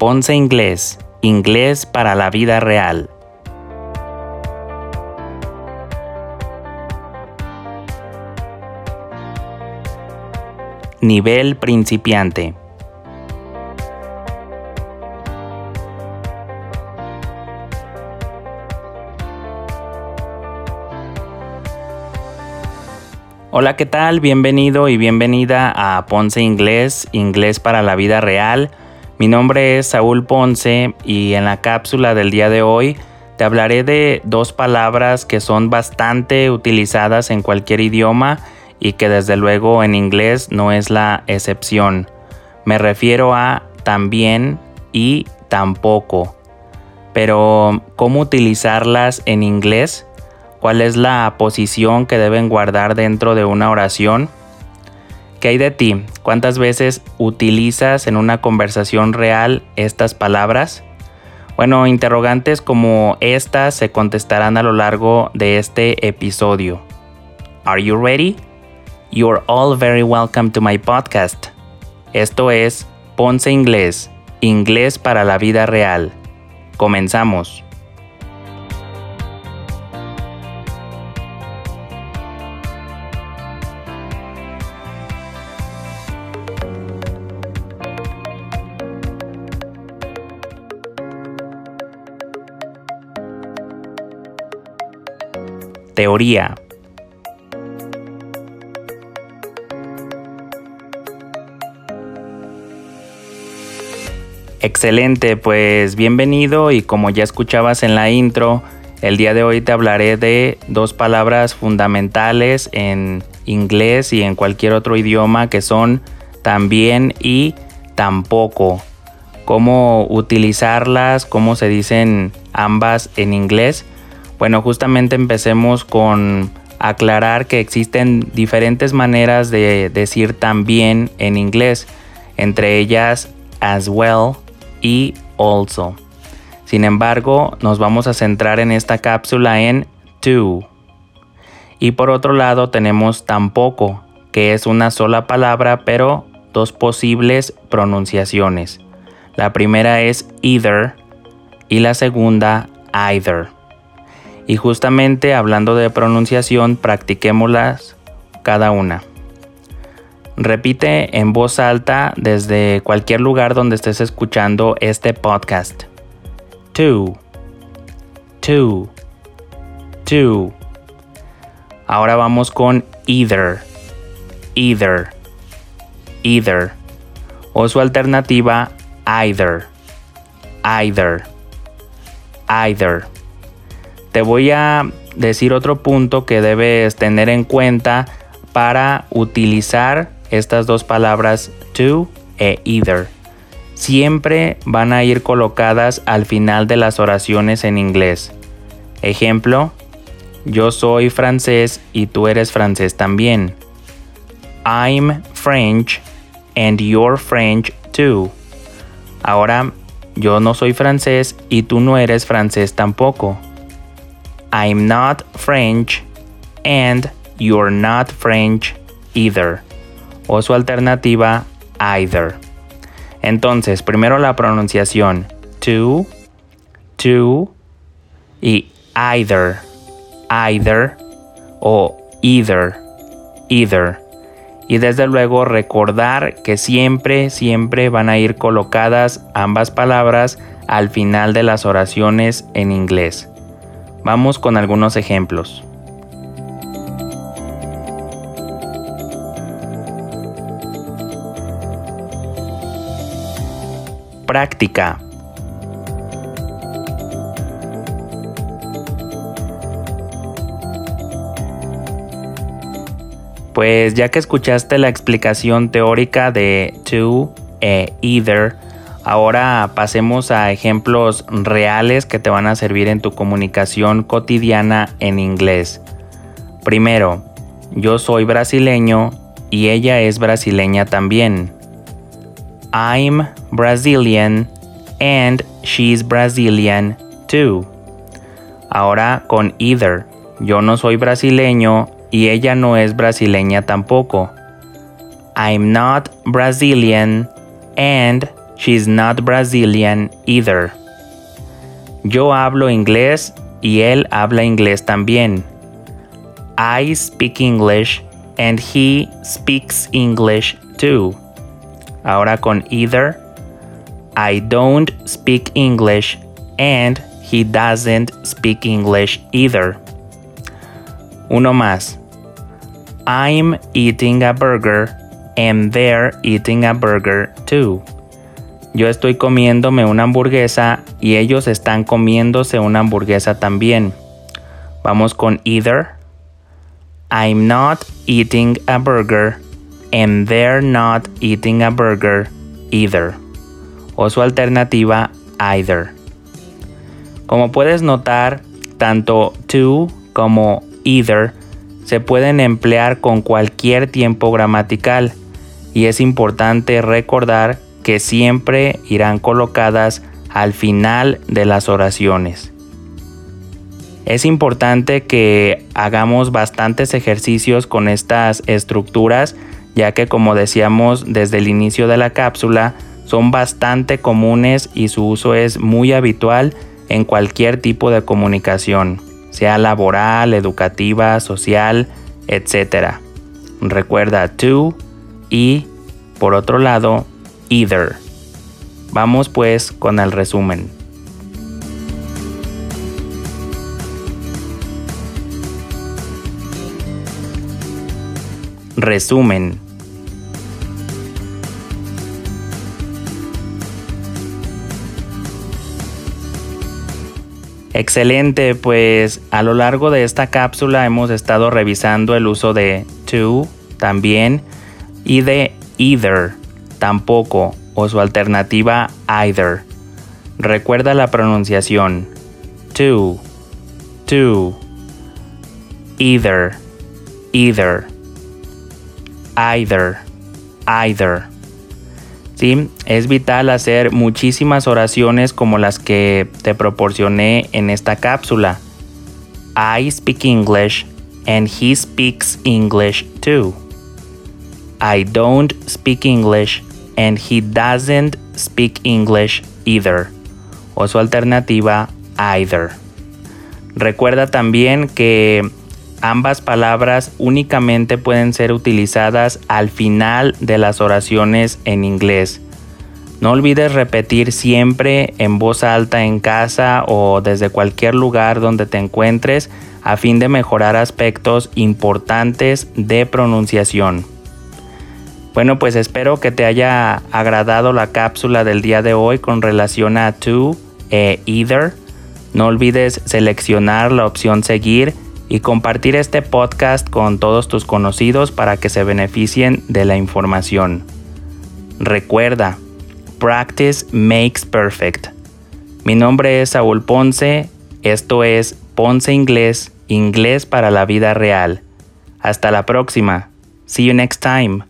Ponce Inglés, inglés para la vida real. Nivel principiante. Hola, ¿qué tal? Bienvenido y bienvenida a Ponce Inglés, inglés para la vida real. Mi nombre es Saúl Ponce y en la cápsula del día de hoy te hablaré de dos palabras que son bastante utilizadas en cualquier idioma y que desde luego en inglés no es la excepción. Me refiero a también y tampoco. Pero, ¿cómo utilizarlas en inglés? ¿Cuál es la posición que deben guardar dentro de una oración? ¿Qué hay de ti? ¿Cuántas veces utilizas en una conversación real estas palabras? Bueno, interrogantes como estas se contestarán a lo largo de este episodio. Are you ready? You're all very welcome to my podcast. Esto es Ponce Inglés, inglés para la vida real. Comenzamos. Teoría. Excelente, pues bienvenido y como ya escuchabas en la intro, el día de hoy te hablaré de dos palabras fundamentales en inglés y en cualquier otro idioma que son también y tampoco. Cómo utilizarlas, cómo se dicen ambas en inglés bueno, justamente empecemos con aclarar que existen diferentes maneras de decir también en inglés, entre ellas as well y also. Sin embargo, nos vamos a centrar en esta cápsula en to. Y por otro lado tenemos tampoco, que es una sola palabra pero dos posibles pronunciaciones. La primera es either y la segunda either. Y justamente hablando de pronunciación, practiquémoslas cada una. Repite en voz alta desde cualquier lugar donde estés escuchando este podcast. Two. Two. Two. Ahora vamos con either. Either. Either. O su alternativa either. Either. Either. Te voy a decir otro punto que debes tener en cuenta para utilizar estas dos palabras to e either. Siempre van a ir colocadas al final de las oraciones en inglés. Ejemplo, yo soy francés y tú eres francés también. I'm French and you're French too. Ahora, yo no soy francés y tú no eres francés tampoco. I'm not French and you're not French either. O su alternativa, either. Entonces, primero la pronunciación to, to y either, either o either, either. Y desde luego recordar que siempre, siempre van a ir colocadas ambas palabras al final de las oraciones en inglés. Vamos con algunos ejemplos. Práctica. Pues ya que escuchaste la explicación teórica de to e either, Ahora pasemos a ejemplos reales que te van a servir en tu comunicación cotidiana en inglés. Primero, yo soy brasileño y ella es brasileña también. I'm Brazilian and she's Brazilian too. Ahora con either. Yo no soy brasileño y ella no es brasileña tampoco. I'm not Brazilian and She's not Brazilian either. Yo hablo inglés y él habla inglés también. I speak English and he speaks English too. Ahora con either. I don't speak English and he doesn't speak English either. Uno más. I'm eating a burger and they're eating a burger too. Yo estoy comiéndome una hamburguesa y ellos están comiéndose una hamburguesa también. Vamos con either. I'm not eating a burger and they're not eating a burger either. O su alternativa either. Como puedes notar, tanto to como either se pueden emplear con cualquier tiempo gramatical y es importante recordar que siempre irán colocadas al final de las oraciones. Es importante que hagamos bastantes ejercicios con estas estructuras, ya que como decíamos desde el inicio de la cápsula, son bastante comunes y su uso es muy habitual en cualquier tipo de comunicación, sea laboral, educativa, social, etc. Recuerda to y, por otro lado, either. Vamos pues con el resumen. Resumen. Excelente, pues a lo largo de esta cápsula hemos estado revisando el uso de to también y de either tampoco o su alternativa either. Recuerda la pronunciación to, to, either, either, either, either. ¿Sí? Es vital hacer muchísimas oraciones como las que te proporcioné en esta cápsula. I speak English and he speaks English too. I don't speak English and he doesn't speak English either. O su alternativa, either. Recuerda también que ambas palabras únicamente pueden ser utilizadas al final de las oraciones en inglés. No olvides repetir siempre en voz alta en casa o desde cualquier lugar donde te encuentres a fin de mejorar aspectos importantes de pronunciación. Bueno, pues espero que te haya agradado la cápsula del día de hoy con relación a to e either. No olvides seleccionar la opción seguir y compartir este podcast con todos tus conocidos para que se beneficien de la información. Recuerda, practice makes perfect. Mi nombre es Saúl Ponce, esto es Ponce Inglés, inglés para la vida real. Hasta la próxima. See you next time.